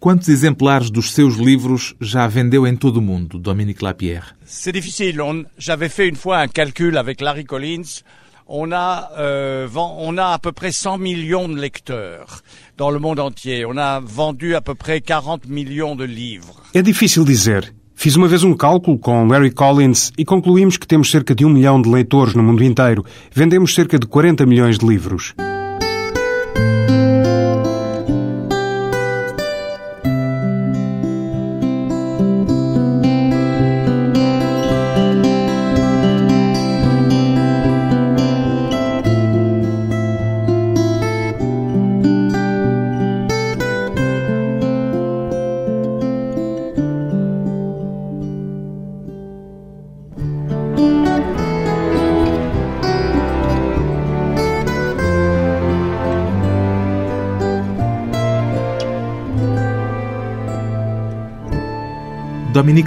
Quantos exemplares dos seus livros já vendeu em todo o mundo, Dominique Lapierre? C'est difficile. J'avais fait une fois un calcul avec Larry Collins. On a, euh, on a à peu près 100 millions de lecteurs dans le monde entier. On a vendu à peu près 40 millions de livres. É difícil dizer. Fiz uma vez um cálculo com Larry Collins e concluímos que temos cerca de um milhão de leitores no mundo inteiro. Vendemos cerca de 40 milhões de livros.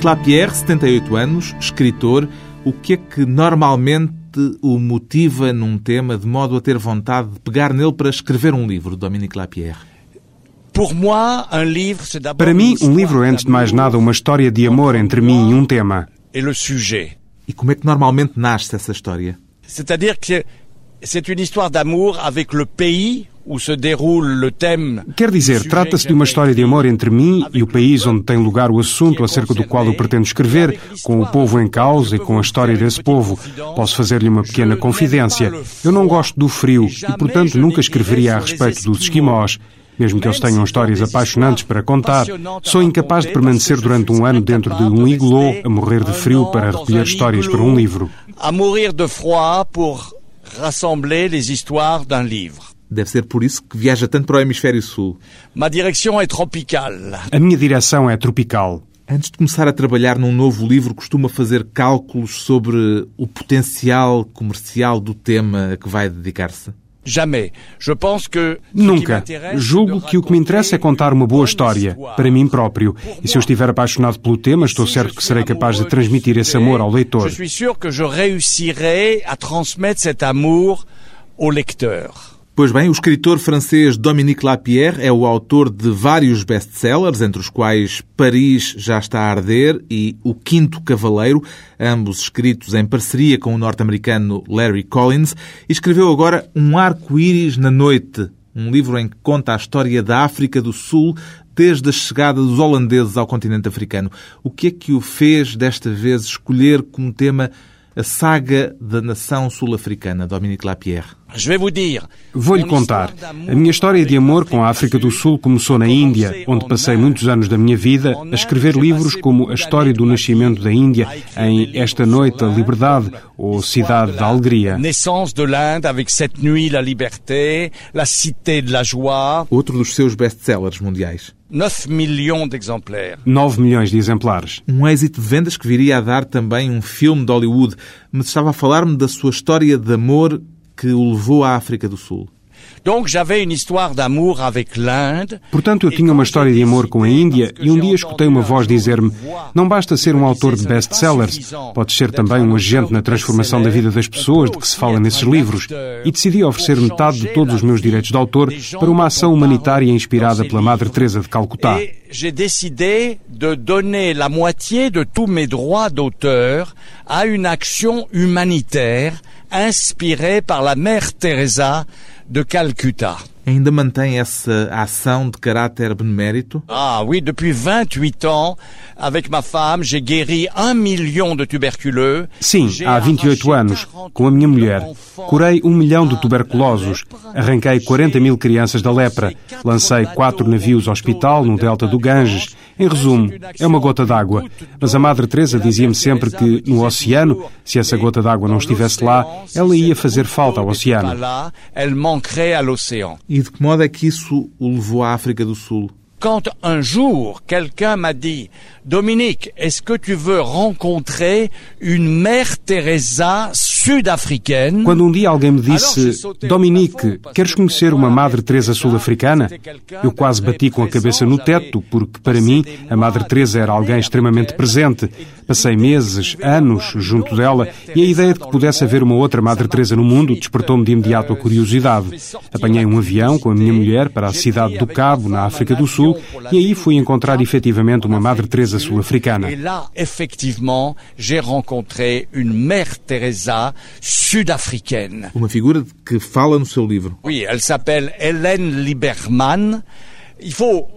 Dominique Lapierre, 78 anos, escritor, o que é que normalmente o motiva num tema de modo a ter vontade de pegar nele para escrever um livro, Dominique Lapierre? Para mim, um livro é antes de mais nada uma história de amor entre mim e um tema. E como é que normalmente nasce essa história? C'est-à-dire que c'est une histoire d'amour avec le pays Quer dizer, trata-se de uma história de amor entre mim e o país onde tem lugar o assunto acerca do qual eu pretendo escrever, com o povo em causa e com a história desse povo. Posso fazer-lhe uma pequena confidência. Eu não gosto do frio e, portanto, nunca escreveria a respeito dos esquimós. Mesmo que eles tenham histórias apaixonantes para contar, sou incapaz de permanecer durante um ano dentro de um iglô a morrer de frio para recolher histórias para um livro. A morrer de froid pour rassembler les histoires d'un livre. Deve ser por isso que viaja tanto para o hemisfério sul. Ma direção é tropical. A minha direção é tropical. Antes de começar a trabalhar num novo livro, costuma fazer cálculos sobre o potencial comercial do tema a que vai dedicar-se? Jamais. Je pense que Nunca. Julgo que o que me interessa é contar uma boa história, para mim próprio. E se eu estiver apaixonado pelo tema, estou certo que serei capaz de transmitir esse amor ao leitor. Je suis sûr que je réussirai à transmettre cet amour au lecteur. Pois bem, o escritor francês Dominique Lapierre é o autor de vários best-sellers, entre os quais Paris já está a arder e O Quinto Cavaleiro, ambos escritos em parceria com o norte-americano Larry Collins, e escreveu agora Um Arco-Íris na Noite, um livro em que conta a história da África do Sul desde a chegada dos holandeses ao continente africano. O que é que o fez desta vez escolher como tema a saga da nação sul-africana, Dominique Lapierre? Vou-lhe contar. A minha história de amor com a África do Sul começou na Índia, onde passei muitos anos da minha vida a escrever livros como A História do Nascimento da Índia, em Esta Noite a Liberdade ou Cidade da Alegria. Naissance de l'Inde avec cette nuit la liberté, la cité de la joie. Outro dos seus best-sellers mundiais. 9 milhões de exemplares. 9 milhões de exemplares. Um êxito de vendas que viria a dar também um filme de Hollywood. Mas estava a falar-me da sua história de amor que o levou à África do Sul. Portanto, eu tinha uma história de amor com a Índia e um dia escutei uma voz dizer-me: Não basta ser um autor de best-sellers, podes ser também um agente na transformação da vida das pessoas de que se fala nesses livros. E decidi oferecer metade de todos os meus direitos de autor para uma ação humanitária inspirada pela Madre Teresa de Calcutá. J'ai décidé de donner la moitié de tous mes droits d'auteur à une action humanitaire inspirée par la Mère Teresa de Calcutta. Ainda mantém essa ação de caráter benemérito? Ah oui, depuis 28 ans, avec ma femme, j'ai guéri un million de tuberculeux. Sim, há 28 anos, com a minha mulher. Curei um milhão de tuberculosos. Arranquei 40 mil crianças da lepra. Lancei quatro navios hospital no delta do Ganges. Em resumo, é uma gota d'água. Mas a Madre Teresa dizia-me sempre que no oceano, se essa gota d'água não estivesse lá, ela ia fazer falta ao oceano. E de que modo é que isso o levou à África do Sul? Quand un jour quelqu'un m'a dit Dominique, est-ce que tu veux rencontrer une mère Teresa sud-africaine? Quando um dia alguém me disse Dominique, queres conhecer uma Madre Teresa sul-africana? Eu quase bati com a cabeça no teto, porque para mim a Madre Teresa era alguém extremamente presente. Passei meses, anos junto dela e a ideia de que pudesse haver uma outra Madre Teresa no mundo despertou-me de imediato a curiosidade. Apanhei um avião com a minha mulher para a cidade do Cabo, na África do Sul, e aí fui encontrar efetivamente uma Madre Teresa sul-africana. Et là, effectivement, j'ai rencontré une Mère Teresa sud-africaine. Uma figura que fala no seu livro. Oui, elle s'appelle Hélène Lieberman. Il faut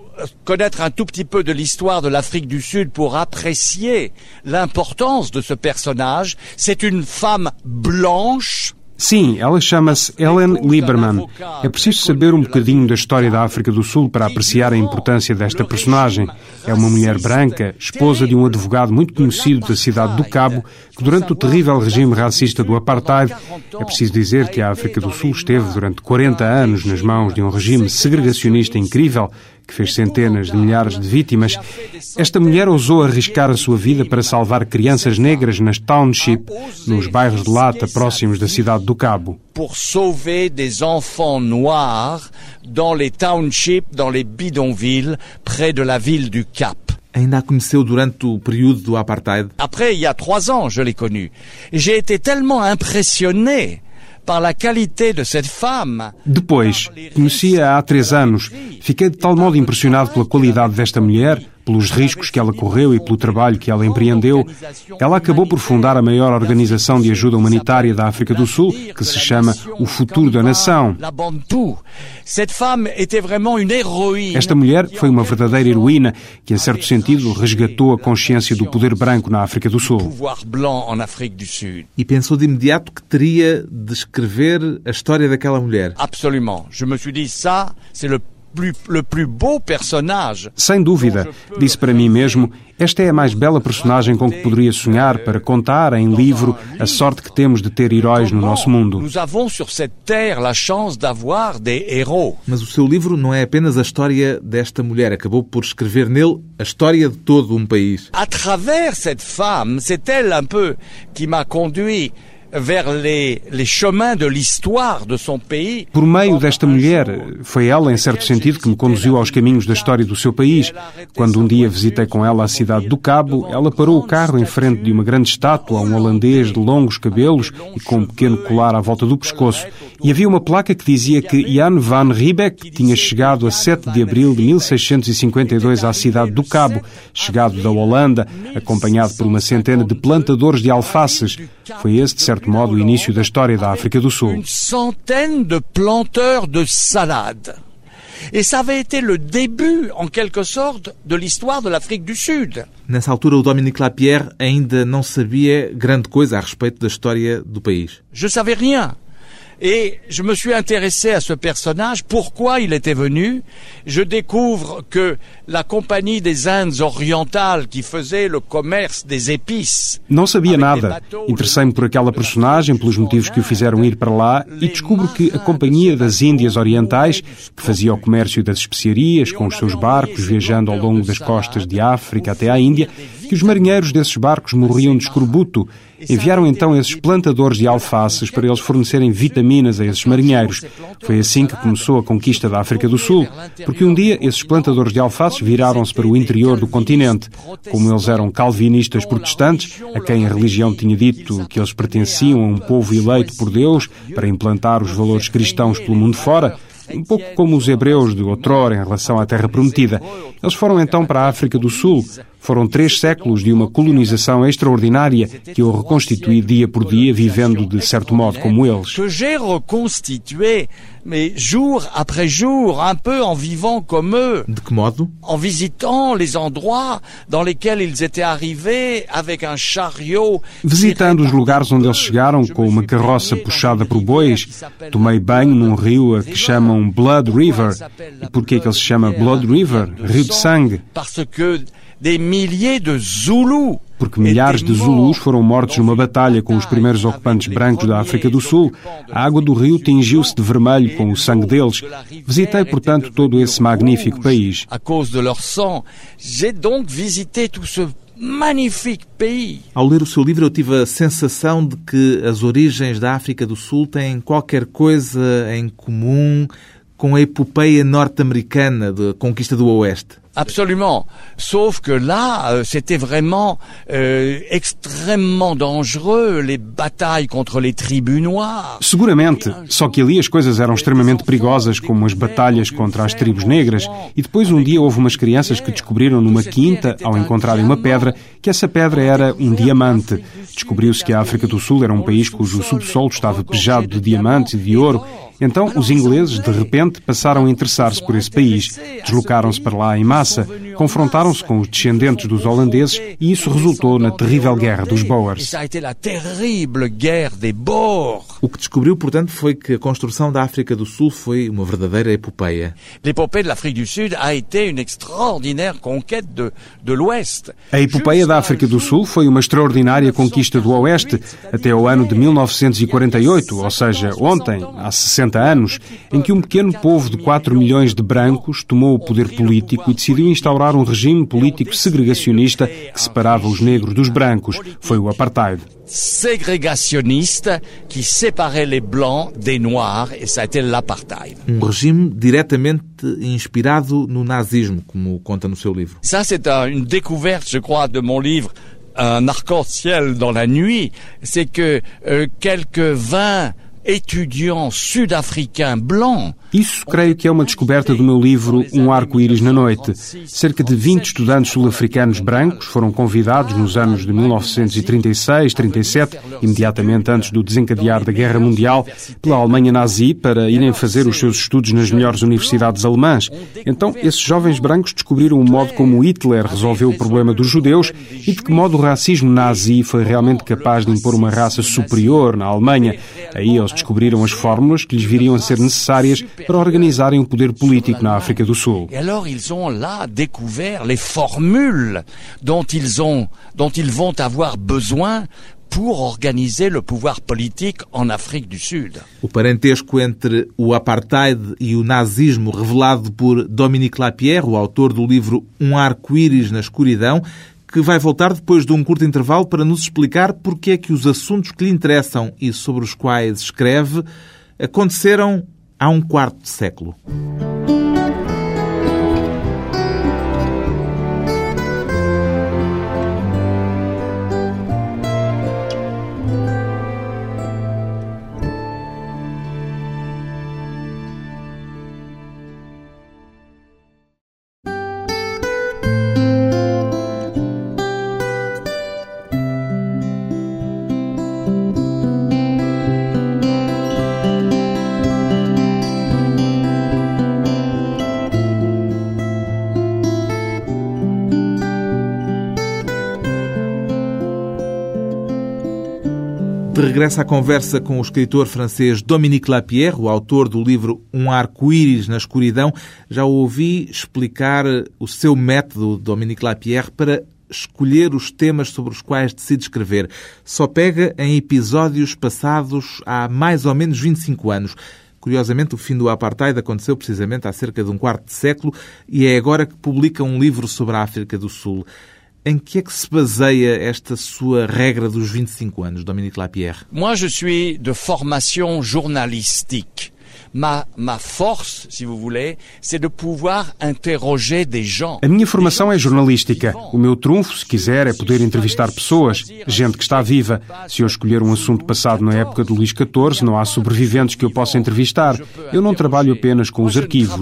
connaître un tout petit peu de l'histoire de l'Afrique du Sud pour apprécier l'importance de ce personnage. C'est une femme blanche, Sim, ela chama-se Ellen Lieberman. É preciso saber um bocadinho da história da África do Sul para apreciar a importância desta personagem. É uma mulher branca, esposa de um advogado muito conhecido da cidade do Cabo, que durante o terrível regime racista do apartheid, é preciso dizer que a África do Sul esteve durante 40 anos nas mãos de um regime segregacionista incrível, que fez centenas de milhares de vítimas, esta mulher ousou arriscar a sua vida para salvar crianças negras nas townships, nos bairros de lata próximos da cidade do Cabo. pour sauver des enfants noirs dans les townships, dans les bidonvilles, près de la ville du Cap. Ainda a conheceu durante o período do apartheid? Après, il y a trois ans, je l'ai connue. J'ai été tellement impressionné Depois, conheci-a há três anos. Fiquei de tal modo impressionado pela qualidade desta mulher, pelos riscos que ela correu e pelo trabalho que ela empreendeu. Ela acabou por fundar a maior organização de ajuda humanitária da África do Sul, que se chama O Futuro da Nação. Esta mulher foi uma verdadeira heroína que, em certo sentido, resgatou a consciência do poder branco na África do Sul. E pensou de imediato que teria de escrever a história daquela mulher. Absolument. Je me suis dit, ça, c'est Sem dúvida, disse para mim mesmo, esta é a mais bela personagem com que poderia sonhar para contar em livro a sorte que temos de ter heróis no nosso mundo. Nous avons sur cette terre la chance d'avoir des héros. Mas o seu livro não é apenas a história desta mulher. Acabou por escrever nele a história de todo um país. À travers cette femme, c'est elle un peu qui m'a conduit Por meio desta mulher, foi ela, em certo sentido, que me conduziu aos caminhos da história do seu país. Quando um dia visitei com ela a cidade do Cabo, ela parou o carro em frente de uma grande estátua, um holandês de longos cabelos e com um pequeno colar à volta do pescoço. E havia uma placa que dizia que Jan van Riebeck tinha chegado a 7 de abril de 1652 à cidade do Cabo, chegado da Holanda, acompanhado por uma centena de plantadores de alfaces. Foi esse, de certo modo, o início da história da África do Sul. Centaine de planteurs de salade. Et ça avait été le début, en quelque sorte, de l'histoire de l'Afrique du Sud. Nessa altura, o Dominique Lapierre ainda não sabia grande coisa a respeito da história do país. Je savais rien. Et je me suis intéressé à ce personnage, pourquoi il était venu. Je découvre que la compagnie des Indes orientales qui faisait le commerce des épices. Não sabia nada. Interessei-me por aquela personagem, pelos motivos que o fizeram ir para lá, e descubro que a Companhia das Índias Orientais, que fazia o comércio das especiarias com os seus barcos viajando ao longo das costas de África até à Índia, que os marinheiros desses barcos morriam de escorbuto. Enviaram então esses plantadores de alfaces para eles fornecerem vitaminas a esses marinheiros. Foi assim que começou a conquista da África do Sul, porque um dia esses plantadores de alfaces viraram-se para o interior do continente. Como eles eram calvinistas protestantes, a quem a religião tinha dito que eles pertenciam a um povo eleito por Deus para implantar os valores cristãos pelo mundo fora, um pouco como os hebreus de outrora em relação à Terra Prometida. Eles foram então para a África do Sul. Foram três séculos de uma colonização extraordinária que eu reconstituí dia por dia, vivendo de certo modo como eles. Que j'ai reconstitué, mais jour après jour, un peu en vivant comme eux. De que modo? en visitant les endroits dans lesquels ils étaient arrivés avec un chariot. Visitando os lugares onde eles chegaram com uma carroça puxada por bois, tomei banho num rio a que chamam Blood River. E porquê que ele se chama Blood River? Rio de sangue. Parce que des milliers de Zoulous Porque milhares de Zulus foram mortos numa batalha com os primeiros ocupantes brancos da África do Sul. A água do rio tingiu-se de vermelho com o sangue deles. Visitei, portanto, todo esse magnífico país. à cause de leur sang. J'ai donc visité tout ce magnifique pays. Ao ler o seu livro, eu tive a sensação de que as origens da África do Sul têm qualquer coisa em comum com a epopeia norte-americana da conquista do Oeste. Absolument. Sauf que là, euh, c'était vraiment euh, extrêmement dangereux, les batailles contre les tribus noires. Seguramente, só que ali as coisas eram extremamente perigosas, como as batalhas contra as tribos negras. E depois um dia houve umas crianças que descobriram numa quinta, ao encontrarem uma pedra, que essa pedra era um diamante. Descobriu-se que a África do Sul era um país cujo subsolo estava pejado de diamantes e de ouro. Então, os ingleses, de repente, passaram a interessar-se por esse país. Deslocaram-se para lá em massa, confrontaram-se com os descendentes dos holandeses e isso resultou na terrível guerra dos Boers. O que descobriu, portanto, foi que a construção da África do Sul foi uma verdadeira epopeia. A epopeia da África do Sul foi uma extraordinária conquista do Oeste até o ano de 1948, ou seja, ontem, há 60 anos, em que um pequeno povo de 4 milhões de brancos tomou o poder político e decidiu instaurar um regime político segregacionista que separava os negros dos brancos. Foi o apartheid. Ségrégationniste qui séparait les blancs des noirs et ça a été l'apartheid. Um regime diretamente inspirado no nazismo, como conta no seu livro. Ça c'est une découverte, je crois, de mon livre Un arc-en-ciel dans la nuit, c'est que euh, quelques 20 étudiants sud-africains blancs. Isso creio que é uma descoberta do meu livro Um Arco-Íris na Noite. Cerca de 20 estudantes sul-africanos brancos foram convidados nos anos de 1936-37, imediatamente antes do desencadear da Guerra Mundial, pela Alemanha nazi para irem fazer os seus estudos nas melhores universidades alemãs. Então, esses jovens brancos descobriram o modo como Hitler resolveu o problema dos judeus e de que modo o racismo nazi foi realmente capaz de impor uma raça superior na Alemanha. Aí eles descobriram as fórmulas que lhes viriam a ser necessárias para organizarem o poder político na África do Sul. Et alors ils ont là découvert les formules dont ils ont dont ils vont avoir besoin pour organiser le pouvoir politique en Afrique du Sud. O parentesco entre o apartheid e o nazismo revelado por Dominique Lapierre, o autor do livro Um Arco-Íris na Escuridão, que vai voltar depois de um curto intervalo para nos explicar porque é que os assuntos que lhe interessam e sobre os quais escreve aconteceram há um quarto de século. De regresso à conversa com o escritor francês Dominique Lapierre, o autor do livro Um Arco-Íris na Escuridão, já o ouvi explicar o seu método, Dominique Lapierre, para escolher os temas sobre os quais decide escrever. Só pega em episódios passados há mais ou menos 25 anos. Curiosamente, o fim do apartheid aconteceu precisamente há cerca de um quarto de século e é agora que publica um livro sobre a África do Sul. Em que é que se baseia esta sua regra dos 25 anos, Dominique Lapierre? Moi, je suis de formation journalistique. Ma, ma force, si vous voulez, c'est de pouvoir interroger des gens. A minha formação é jornalística. O meu trunfo, se quiser, é poder entrevistar pessoas, gente que está viva. Se eu escolher um assunto passado na época do Luís XIV, não há sobreviventes que eu possa entrevistar. Eu não trabalho apenas com os arquivos.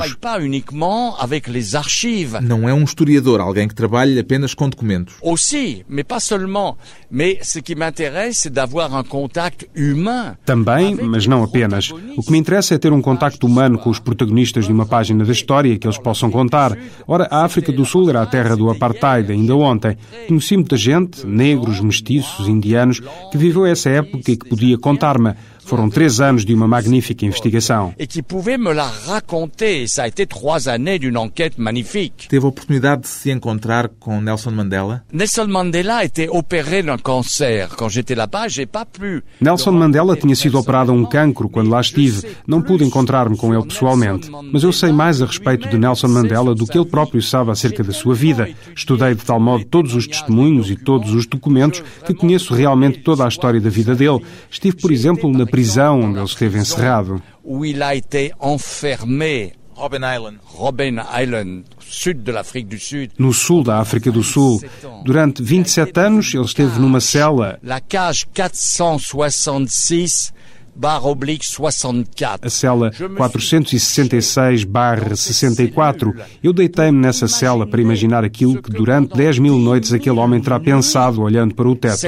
Não é um historiador, alguém que trabalha apenas com documentos. Aussi, mais pas seulement. Mais ce qui m'intéresse, c'est d'avoir un contact humain. Também, mas não apenas. O que me interessa é ter um contacto humano com os protagonistas de uma página da história que eles possam contar. Ora, a África do Sul era a terra do apartheid ainda ontem. Conheci muita gente, negros, mestiços, indianos, que viveu essa época e que podia contar-me. Foram três anos de uma magnífica investigação. Et qui pouvait me la raconter. Ça a été trois années d'une enquête magnifique. Teve a oportunidade de se encontrar com Nelson Mandela? Nelson Mandela était opéré d'un cancer. Quand j'étais là-bas, j'ai pas pu. Nelson Mandela tinha sido operado a um cancro quando lá estive. Não pude encontrar-me com ele pessoalmente. Mas eu sei mais a respeito de Nelson Mandela do que ele próprio sabe acerca da sua vida. Estudei de tal modo todos os testemunhos e todos os documentos que conheço realmente toda a história da vida dele. Estive, por exemplo, na prisão onde ele esteve encerrado. Où il a été enfermé. Robben Island. Robben Island, sud de l'Afrique du Sud. No sul da África do Sul. Durante 27 anos, ele esteve numa cela, La cage 466 barre oblique 64. a cela 466-64. Eu deitei-me nessa cela para imaginar aquilo que durante 10 mil noites aquele homem terá pensado olhando para o teto.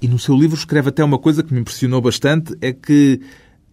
E no seu livro escreve até uma coisa que me impressionou bastante, é que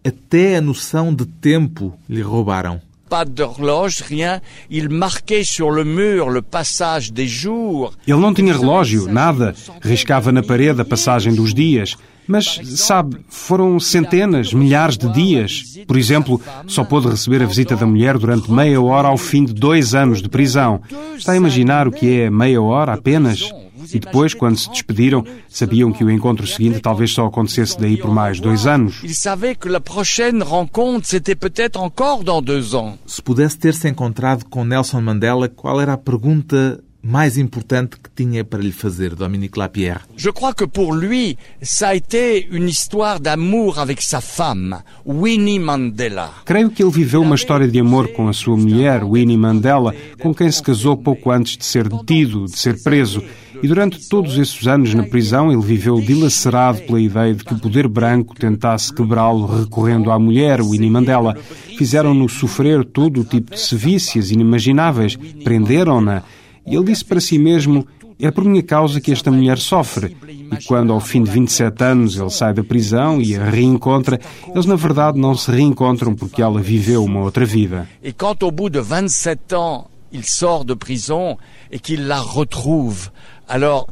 até a noção de tempo lhe roubaram. Pas d'horloge, rien. Il marquait sur le mur le passage des jours. Ele não tinha relógio, nada. Riscava na parede a passagem dos dias. Mas, sabe, foram centenas, milhares de dias. Por exemplo, só pôde receber a visita da mulher durante meia hora ao fim de dois anos de prisão. Está a imaginar o que é meia hora apenas? E depois, quando se despediram, sabiam que o encontro seguinte talvez só acontecesse daí por mais dois anos. Il savait que la prochaine rencontre, c'était peut-être encore dans deux ans. Se pudesse ter-se encontrado com Nelson Mandela, qual era a pergunta mais importante que tinha para lhe fazer, Dominique Lapierre? Je crois que pour lui, ça a été une histoire d'amour avec sa femme, Winnie Mandela. Creio que ele viveu uma história de amor com a sua mulher, Winnie Mandela, com quem se casou pouco antes de ser detido, de ser preso. E durante todos esses anos na prisão, ele viveu dilacerado pela ideia de que o poder branco tentasse quebrá-lo recorrendo à mulher, Winnie Mandela. Fizeram-no sofrer todo o tipo de sevícias inimagináveis, prenderam-na. E ele disse para si mesmo: É por minha causa que esta mulher sofre. E quando, ao fim de 27 anos, ele sai da prisão e a reencontra, eles na verdade não se reencontram porque ela viveu uma outra vida. Et quand au bout de 27 ans, il sort de prison et qu'il la retrouve, alors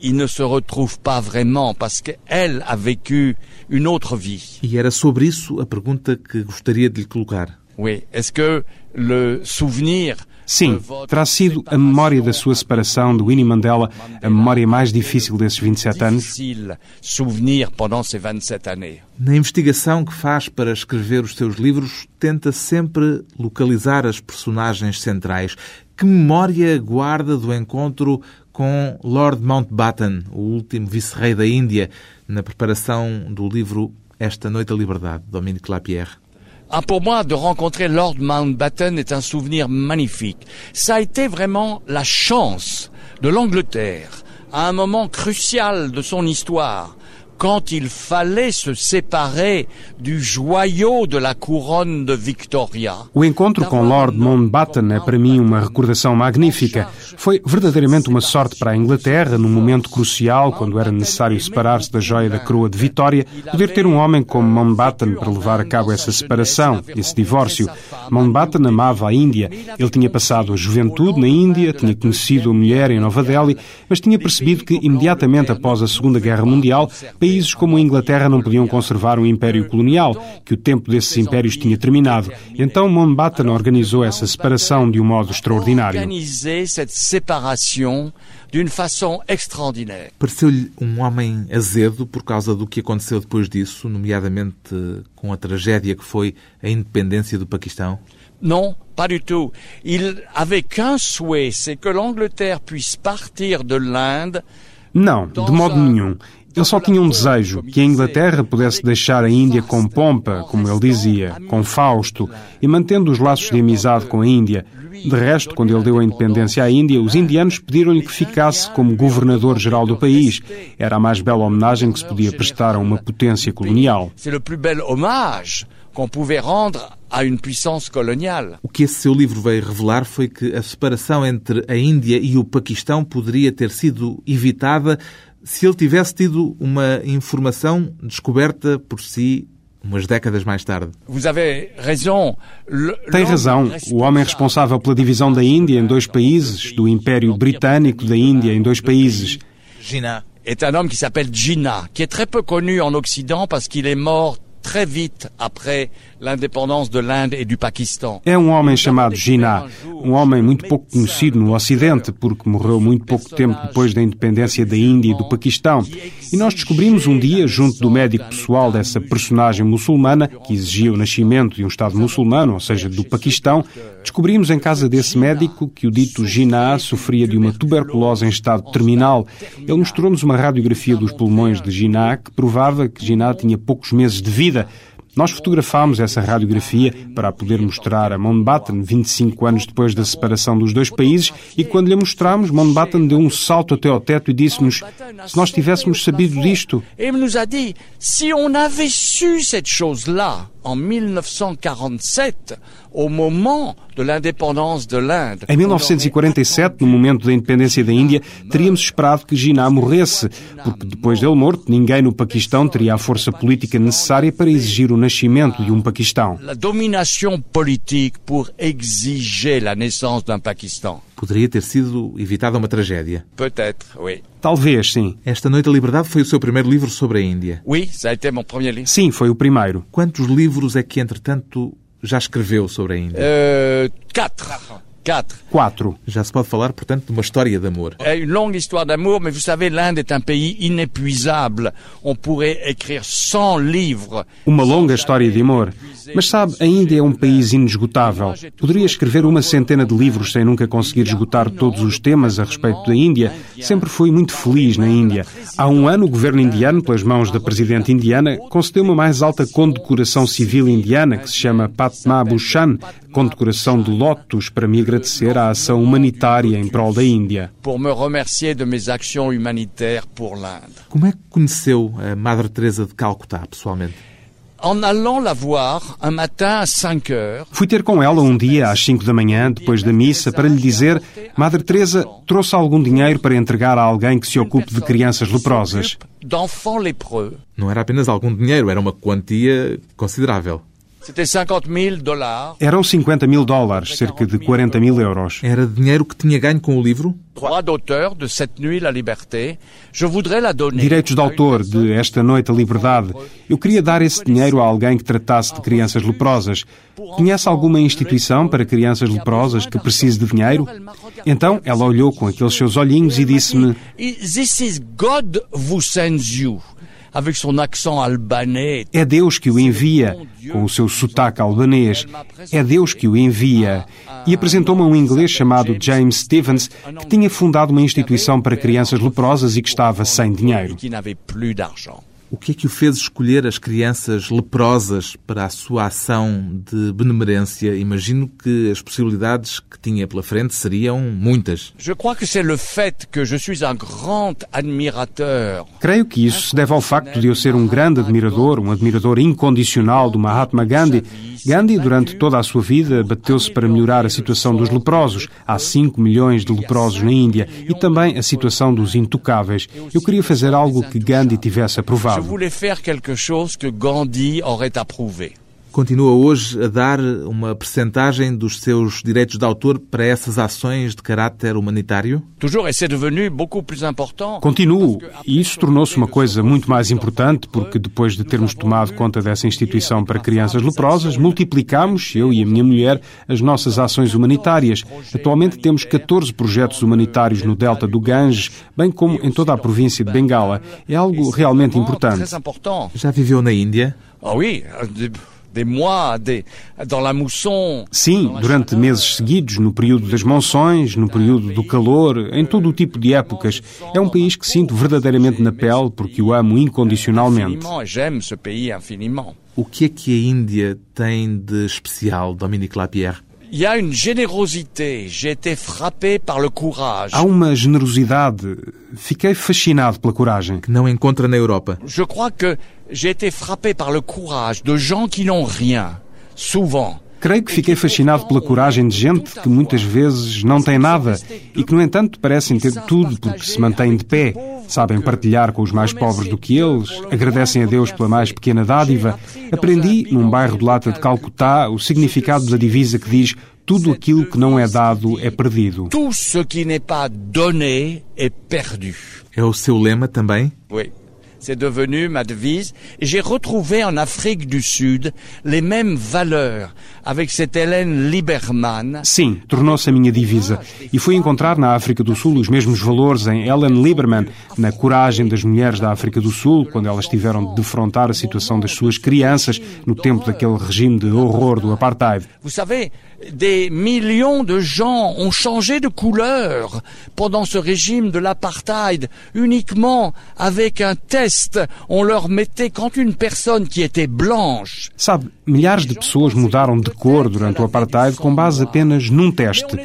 il ne se retrouve pas vraiment parce qu'elle a vécu une autre vie. E era sobre isso a pergunta que gostaria de lhe colocar. Oui. Est-ce que le souvenir Sim, terá sido a memória da sua separação de Winnie Mandela a memória mais difícil desses 27 anos? difficile souvenir pendant ces 27 années Na investigação que faz para escrever os seus livros, tenta sempre localizar as personagens centrais. Que memória guarda do encontro com Lord Mountbatten, o último vice-rei da Índia, na preparação do livro Esta Noite à Liberdade, Dominique Lapierre? Ah, pour moi, de rencontrer Lord Mountbatten est un souvenir magnifique. Ça a été vraiment la chance de l'Angleterre, à un moment crucial de son histoire, quand il fallait se séparer du joyau de la couronne de Victoria. O encontro com Lord Mountbatten é para mim uma recordação magnífica. Foi verdadeiramente uma sorte para a Inglaterra, num momento crucial, quando era necessário separar-se da joia da coroa de Vitória, poder ter um homem como Mountbatten para levar a cabo essa separação, esse divórcio. Mountbatten amava a Índia. Ele tinha passado a juventude na Índia, tinha conhecido a mulher em Nova Delhi, mas tinha percebido que, imediatamente após a Segunda Guerra Mundial, países como a Inglaterra não podiam conservar um império colonial, que o tempo desses impérios tinha terminado. Então Mountbatten organizou essa separação de um modo extraordinário. Pareceu-lhe um homem azedo por causa do que aconteceu depois disso, nomeadamente com a tragédia que foi a independência do Paquistão? Non, pas du tout. Il avait qu'un souhait, c'est que l'Angleterre puisse partir de l'Inde Não, de modo nenhum. Ele só tinha um desejo, que a Inglaterra pudesse deixar a Índia com pompa, como ele dizia, com Fausto, e mantendo os laços de amizade com a Índia. De resto, quando ele deu a independência à Índia, os indianos pediram-lhe que ficasse como governador-geral do país. Era a mais bela homenagem que se podia prestar a uma potência colonial. O que esse seu livro veio revelar foi que a separação entre a Índia e o Paquistão poderia ter sido evitada se ele tivesse tido uma informação descoberta por si umas décadas mais tarde. Tem razão. O homem responsável pela divisão da Índia em dois países, do Império Britânico da Índia em dois países, Gina. est un homme qui s'appelle Jinnah, qui est très peu connu en Occident parce qu'il est mort très vite après É um homem chamado Jinnah, um homem muito pouco conhecido no Ocidente, porque morreu muito pouco tempo depois da independência da Índia e do Paquistão. E nós descobrimos um dia, junto do médico pessoal dessa personagem muçulmana, que exigia o nascimento de um Estado muçulmano, ou seja, do Paquistão, descobrimos em casa desse médico que o dito Jinnah sofria de uma tuberculose em estado terminal. Ele mostrou-nos uma radiografia dos pulmões de Jinnah que provava que Jinnah tinha poucos meses de vida. Nós fotografámos essa radiografia para a poder mostrar a Mountbatten 25 anos depois da separação dos dois países e quando lhe mostramos, Mountbatten deu um salto até ao teto e disse-nos se nós tivéssemos sabido disto. Ele nos dit, se on avait su cette chose-là en 1947, au moment de l'indépendance de l'Inde. Em 1947, no momento da independência da Índia, teríamos esperado que Jinnah morresse, porque depois dele morto, ninguém no Paquistão teria a força política necessária para exigir o nascimento de um Paquistão. La domination politique pour exiger la naissance d'un Paquistan. Poderia ter sido evitada uma tragédia. Peut-être, oui. Talvez, sim. Esta Noite da Liberdade foi o seu primeiro livro sobre a Índia. Oui, ça a été mon premier livre. Sim, foi o primeiro. Quantos livros é que, entretanto, já escreveu sobre a Índia? Euh, quatre. Quatre. Quatro. Já se pode falar, portanto, de uma história de amor. É une longue histoire d'amour, mais vous savez, l'Inde est un pays inépuisable. On pourrait écrire 100 livres. Uma longa história de amor. Mas sabe, a Índia é um país inesgotável. Poderia escrever uma centena de livros sem nunca conseguir esgotar todos os temas a respeito da Índia. Sempre fui muito feliz na Índia. Há um ano, o governo indiano, pelas mãos da presidente indiana, concedeu uma mais alta condecoração civil indiana, que se chama Padma Bhushan, condecoração de lotos, para me agradecer a ação humanitária em prol da Índia. Como é que conheceu a Madre Teresa de Calcutá, pessoalmente? En allant la voir un matin à 5 heures, Fui ter com ela um dia às 5 da manhã, depois da missa, para lhe dizer: Madre Teresa, trouxe algum dinheiro para entregar a alguém que se ocupe de crianças leprosas. Não era apenas algum dinheiro, era uma quantia considerável. C'était 50 000 dollars. Eram 50 mil dólares, cerca de 40 mil euros. Era dinheiro que tinha ganho com o livro? Direitos de autor de Esta Noite a Liberdade. Eu queria dar esse dinheiro a alguém que tratasse de crianças leprosas. Conhece alguma instituição para crianças leprosas que precise de dinheiro? Então ela olhou com aqueles seus olhinhos e disse-me: This is God who sends you. É Deus que o envia, com o seu sotaque albanês. É Deus que o envia. E apresentou-me um inglês chamado James Stevens, que tinha fundado uma instituição para crianças leprosas e que estava sem dinheiro. O que é que o fez escolher as crianças leprosas para a sua ação de benemerência? Imagino que as possibilidades que tinha pela frente seriam muitas. Je crois que c'est le fait que je suis un grand admirateur Creio que isso se deve ao facto de eu ser um grande admirador, um admirador incondicional do Mahatma Gandhi. Gandhi, durante toda a sua vida, bateu-se para melhorar a situação dos leprosos. Há 5 milhões de leprosos na Índia e também a situação dos intocáveis. Eu queria fazer algo que Gandhi tivesse aprovado. Voulais faire quelque chose que Gandhi aurait approuvé. Continua hoje a dar uma percentagem dos seus direitos de autor para essas ações de caráter humanitário? Continuo, e isso tornou-se uma coisa muito mais importante porque depois de termos tomado conta dessa instituição para crianças leprosas, multiplicamos, eu e a minha mulher, as nossas ações humanitárias. Atualmente temos 14 projetos humanitários no delta do Ganges, bem como em toda a província de Bengala. É algo realmente importante. Já viveu na Índia? Ah oui, des, des mois, des, dans la mousson. Sim, durante meses seguidos, no período das monções, no período do calor, em todo o tipo de épocas. É um país que sinto verdadeiramente na pele porque o amo incondicionalmente. O que é que a Índia tem de especial, Dominique Lapierre? Il y a une générosité. J'ai été frappé par le courage. Há uma generosidade. Fiquei fascinado pela coragem. Que não encontra na Europa. Je crois que j'ai été frappé par le courage de gens qui n'ont rien, souvent. Creio que fiquei fascinado pela coragem de gente que muitas vezes não tem nada e que, no entanto, parecem ter tudo porque se mantêm de pé. Sabem partilhar com os mais pobres do que eles, agradecem a Deus pela mais pequena dádiva. Aprendi, num bairro de lata de Calcutá, o significado da divisa que diz tudo aquilo que não é dado é perdido. Tout ce qui n'est pas donné est perdu. É o seu lema também? Oui. C'est devenu ma devise. Et j'ai retrouvé en Afrique du Sud les mêmes valeurs avec cette Hélène Lieberman. Sim, tornou-se a minha divisa. E fui encontrar na África do Sul os mesmos valores em Helen Lieberman, na coragem das mulheres da África do Sul, quando elas tiveram de defrontar a situação das suas crianças no tempo daquele regime de horror do apartheid. Vous savez, des millions de gens ont changé de couleur pendant ce régime de l'apartheid uniquement avec un test. On leur mettait quand une personne qui était blanche. Sabe, milhares de pessoas mudaram de cor durante o apartheid com base apenas num teste.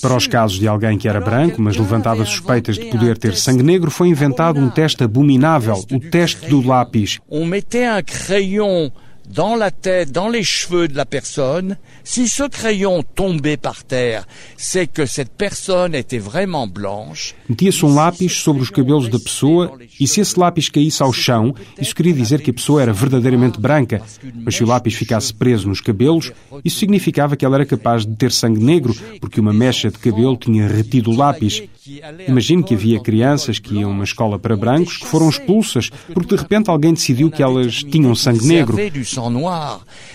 Para os casos de alguém que era branco, mas levantava suspeitas de poder ter sangue negro, foi inventado um teste abominável, o teste do lápis. On mettait un crayon dans la tête, dans les cheveux de la personne, si ce crayon tombait par terre, c'est que cette personne était vraiment blanche. Metia-se um lápis sobre os cabelos da pessoa e se esse lápis caísse ao chão, isso queria dizer que a pessoa era verdadeiramente branca. Mas se o lápis ficasse preso nos cabelos, isso significava que ela era capaz de ter sangue negro, porque uma mecha de cabelo tinha retido o lápis. Imagine que havia crianças que iam a uma escola para brancos que foram expulsas porque de repente alguém decidiu que elas tinham sangue negro.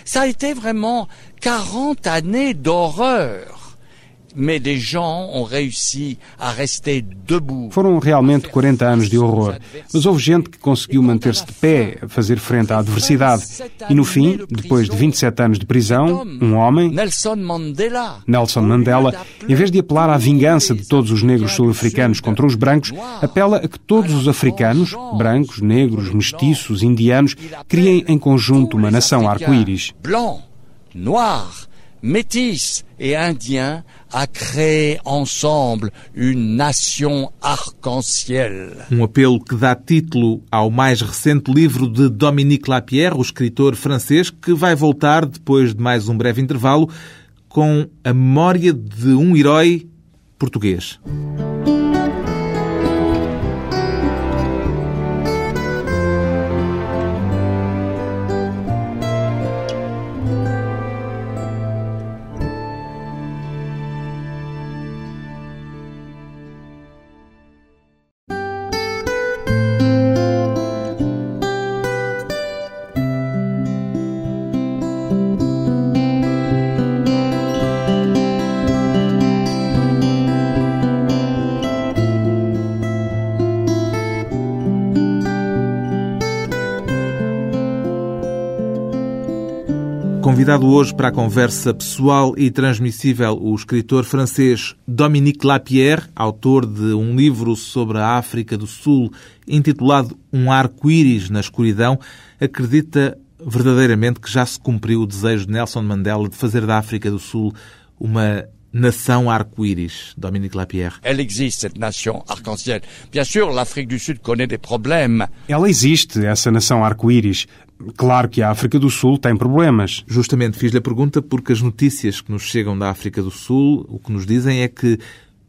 Ça a été vraiment 40 années d'horreur. Foram realmente 40 anos de horror, mas houve gente que conseguiu manter-se de pé, a fazer frente à adversidade. E no fim, depois de 27 anos de prisão, um homem, Nelson Mandela, Nelson Mandela, em vez de apelar à vingança de todos os negros sul-africanos contra os brancos, apela a que todos os africanos, brancos, negros, mestiços, indianos, criem em conjunto uma nação arco-íris. Blanc, noir, métis et indiens à créer ensemble une nation arc-en-ciel. Um apelo que dá título ao mais recente livro de Dominique Lapierre, o escritor francês, que vai voltar, depois de mais um breve intervalo, com a memória de um herói português. Convidado hoje para a conversa pessoal e transmissível o escritor francês Dominique Lapierre, autor de um livro sobre a África do Sul intitulado Um Arco-Íris na Escuridão, acredita verdadeiramente que já se cumpriu o desejo de Nelson Mandela de fazer da África do Sul uma nação arco-íris, Dominique Lapierre. Elle existe, cette nation arc-en-ciel. Bien sûr, l'Afrique du Sud connaît des problèmes. Ela existe, essa nação arco-íris. Claro que a África do Sul tem problemas. Justamente fiz-lhe a pergunta porque as notícias que nos chegam da África do Sul, o que nos dizem é que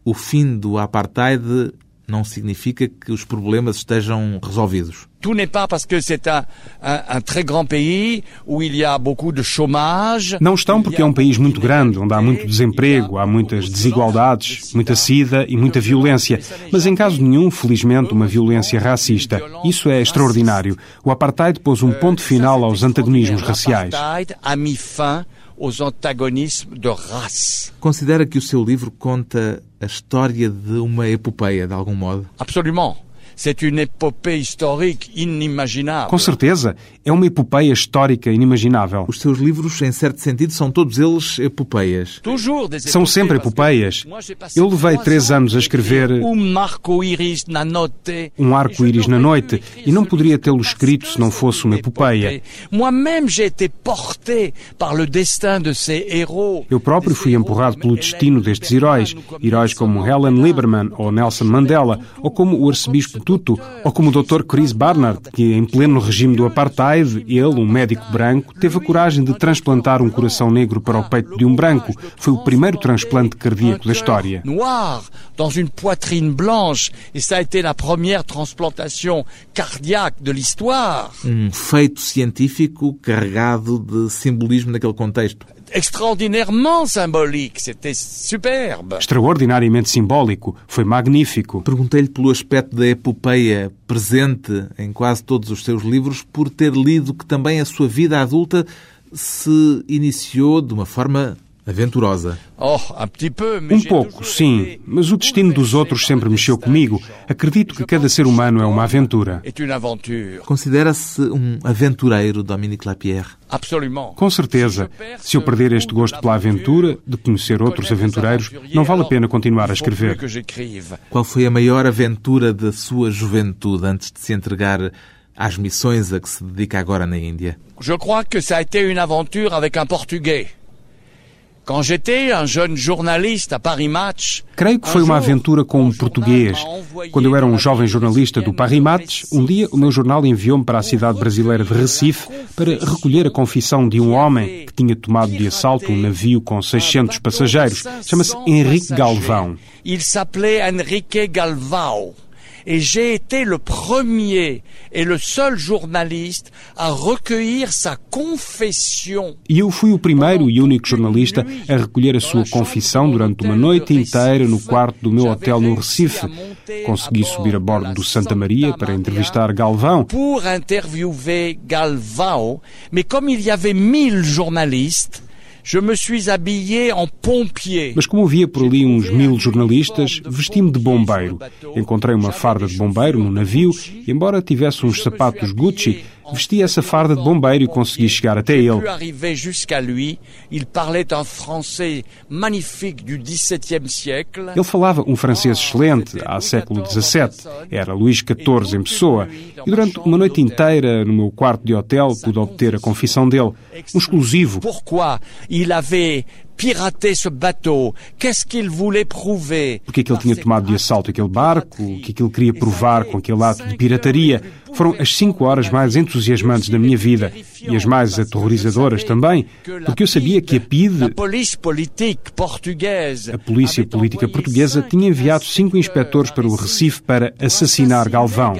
o fim do apartheid não significa que os problemas estejam resolvidos. Tout n'est pas parce que c'est un, un, un, très grand pays où il y a beaucoup de chômage. Não estão porque é um país muito grande, onde há muito desemprego, há muitas desigualdades, muita sida e muita violência. Mas em caso nenhum, felizmente, uma violência racista. Isso é extraordinário. O apartheid pôs um ponto final aos antagonismos raciais. a mis fin aux antagonismes de race. Considera que o seu livro conta a história de uma epopeia, de algum modo? Absolument. C'est une épopée historique inimaginável. Com certeza, é uma epopeia histórica inimaginável. Os seus livros, em certo sentido, são todos eles epopeias. São sempre epopeias. Eu levei três anos a escrever Um arco-íris na noite. E não poderia tê-lo escrito se não fosse uma epopeia. Eu próprio fui empurrado pelo destino destes heróis, heróis como Helen Lieberman ou Nelson Mandela, ou como o arcebispo Tutu, ou como o Dr. Chris Barnard, que em pleno regime do apartheid, ele, um médico branco, teve a coragem de transplantar um coração negro para o peito de um branco. Foi o primeiro transplante cardíaco da história. Noir dans une poitrine blanche et ça a été la première transplantation cardiaque de l'histoire. Um feito científico carregado de simbolismo naquele contexto. Extraordinairement symbolique, c'était superbe. Extraordinariamente simbólico, foi magnífico. Perguntei-lhe pelo aspecto da epopeia presente em quase todos os seus livros, por ter lido que também a sua vida adulta se iniciou de uma forma aventurosa. Oh, um pouco, sim, mas o destino dos outros sempre mexeu comigo. Acredito que cada ser humano é uma aventura. Considera-se um aventureiro, Dominique Lapierre? Com certeza. Se eu perder este gosto pela aventura, de conhecer outros aventureiros, não vale a pena continuar a escrever. Qual foi a maior aventura da sua juventude antes de se entregar às missões a que se dedica agora na Índia? Je crois que ça a été une aventure avec un portugais. Creio que foi uma aventura com um português. Quando eu era um jovem jornalista do Paris Match, um dia o meu jornal enviou-me para a cidade brasileira de Recife para recolher a confissão de um homem que tinha tomado de assalto um navio com 600 passageiros. Chama-se Henrique Galvão. Ele s'appelait Henrique Galvão. Et j'ai été le premier et le seul journaliste a recueillir sa confession. E eu fui o primeiro e único jornalista a recolher a sua confissão durante uma noite inteira no quarto do meu hotel no Recife. Consegui subir a bordo do Santa Maria para entrevistar Galvão. Pour interviewer Galvão, mais comme il y avait mille journalistes, Mas como havia por ali uns mil jornalistas, vesti-me de bombeiro. Encontrei uma farda de bombeiro no navio e, embora tivesse uns sapatos Gucci, Vesti essa farda de bombeiro e consegui chegar até ele. Ele falava um francês excelente, há século XVII. Era Luís XIV em pessoa. E durante uma noite inteira, no meu quarto de hotel, pude obter a confissão dele. Um exclusivo. Pirater ce bateau? Qu'est-ce qu'il voulait prouver? Porque é que ele tinha tomado de assalto aquele barco? O que é que ele queria provar com aquele ato de pirataria? Foram as cinco horas mais entusiasmantes da minha vida e as mais aterrorizadoras também, porque eu sabia que a PIDE, a polícia política portuguesa, tinha enviado cinco inspectores para o Recife para assassinar Galvão.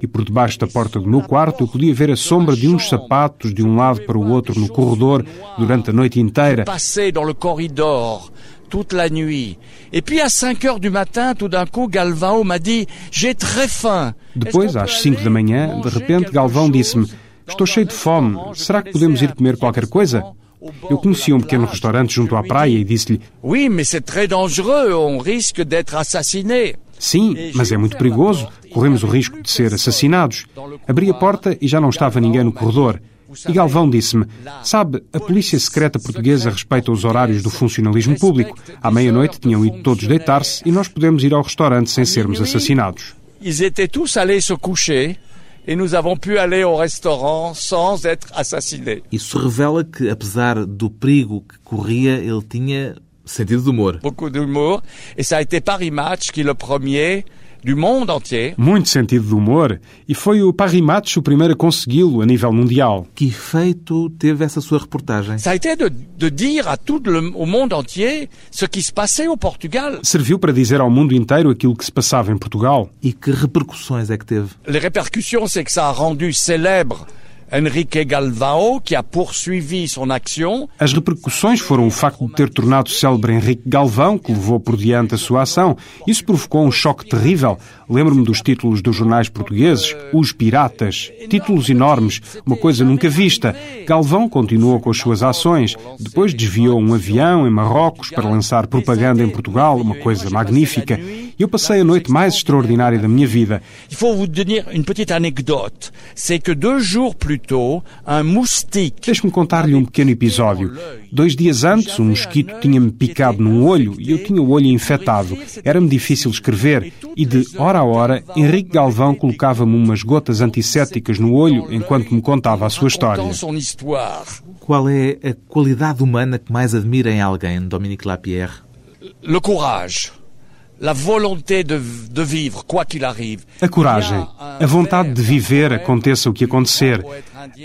E por debaixo da porta do meu quarto eu podia ver a sombra de uns sapatos de um lado para o outro no corredor durante a noite inteira. Toute la nuit. Et puis à 5 heures du matin, tout d'un coup, Galvão m'a dit J'ai très faim. Depois, às 5 da manhã, de repente, Galvão disse-me Estou cheio de fome. Será que podemos ir comer qualquer coisa? Eu conhecia um pequeno restaurante junto à praia e disse-lhe Oui, mais c'est très dangereux. On risque d'être assassiné. Sim, mas é muito perigoso. Corremos o risco de ser assassinados. Abri a porta e já não estava ninguém no corredor. E Galvão disse-me: Sabe, a polícia secreta portuguesa respeita os horários do funcionalismo público. À meia-noite tinham ido todos deitar-se e nós podemos ir ao restaurante sem sermos assassinados. Ils étaient tous allés se coucher et nous avons pu aller au restaurant sans être assassinés. Isso revela que, apesar do perigo que corria, ele tinha sentido de humor. Beaucoup d'humour. Et ça a été Paris Match qui, le premier, du monde entier. Muito sentido de humor. E foi o Paris Match o primeiro a consegui-lo a nível mundial. Que efeito teve essa sua reportagem? Ça a été de, de dire à tout le, au monde entier ce qui se passait au Portugal. Serviu para dizer ao mundo inteiro aquilo que se passava em Portugal. E que repercussões é que teve? Les répercussions, c'est que ça a rendu célèbre Henrique Galvão, que a poursuivi son action. As repercussões foram o facto de ter tornado célebre Henrique Galvão, que levou por diante a sua ação. Isso provocou um choque terrível. Lembro-me dos títulos dos jornais portugueses, Os Piratas. Títulos enormes, uma coisa nunca vista. Galvão continuou com as suas ações. Depois desviou um avião em Marrocos para lançar propaganda em Portugal, uma coisa magnífica. Eu passei a noite mais extraordinária da minha vida. Il faut vous donner une petite anecdote. C'est que deux jours plus un moustique. Deixe-me contar-lhe um pequeno episódio. Dois dias antes, um mosquito tinha-me picado num olho e eu tinha o olho infectado. Era-me difícil escrever e, de hora a hora, Henrique Galvão colocava-me umas gotas antissépticas no olho enquanto me contava a sua história. Qual é a qualidade humana que mais admira em alguém, Dominique Lapierre? Le courage. A coragem, a vontade de viver, aconteça o que acontecer.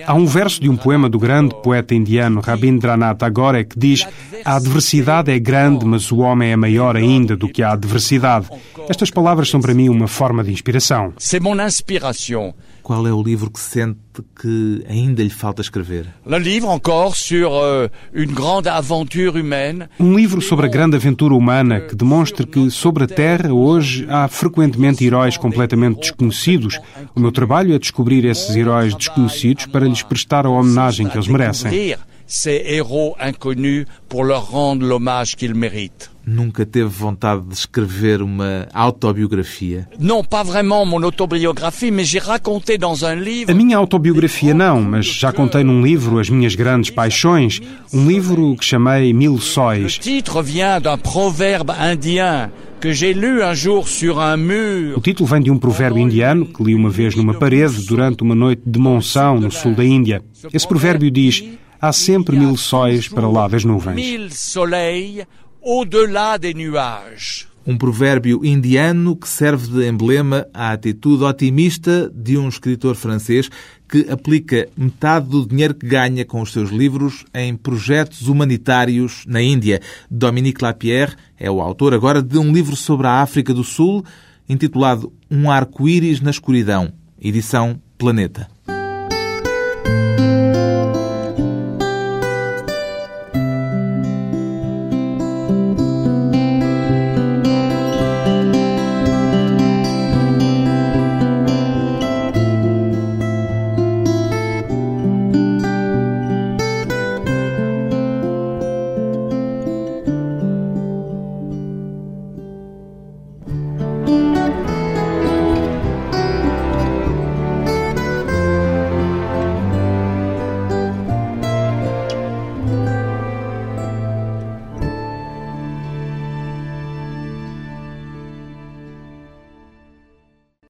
Há um verso de um poema do grande poeta indiano Rabindranath Tagore que diz: A adversidade é grande, mas o homem é maior ainda do que a adversidade. Estas palavras são para mim uma forma de inspiração. C'est mon inspiration. Qual é o livro que sente que ainda lhe falta escrever? Un livre encore sur euh, une grande aventure humaine. Um livro sobre a grande aventura humana que demonstre que sobre a Terra hoje há frequentemente heróis completamente desconhecidos. O meu trabalho é descobrir esses heróis desconhecidos para lhes prestar a homenagem que eles merecem. Ces héros inconnus pour leur rendre l'hommage qu'ils méritent. Nunca teve vontade de escrever uma autobiografia? Non, pas vraiment mon autobiographie, mais j'ai raconté dans un livre. A minha autobiografia não, mas já contei num livro as minhas grandes paixões, um livro que chamei Mil Le Sóis. titre vient d'un proverbe indien que j'ai lu un jour sur un mur. O título vem de um provérbio indiano que li uma vez numa parede durante uma noite de monção no sul da Índia. Esse provérbio diz: Há sempre mil sóis para lá das nuvens. Mille soleils au-delà des nuages. Um provérbio indiano que serve de emblema à atitude otimista de um escritor francês que aplica metade do dinheiro que ganha com os seus livros em projetos humanitários na Índia. Dominique Lapierre é o autor agora de um livro sobre a África do Sul, intitulado Um Arco-Íris na Escuridão, edição Planeta.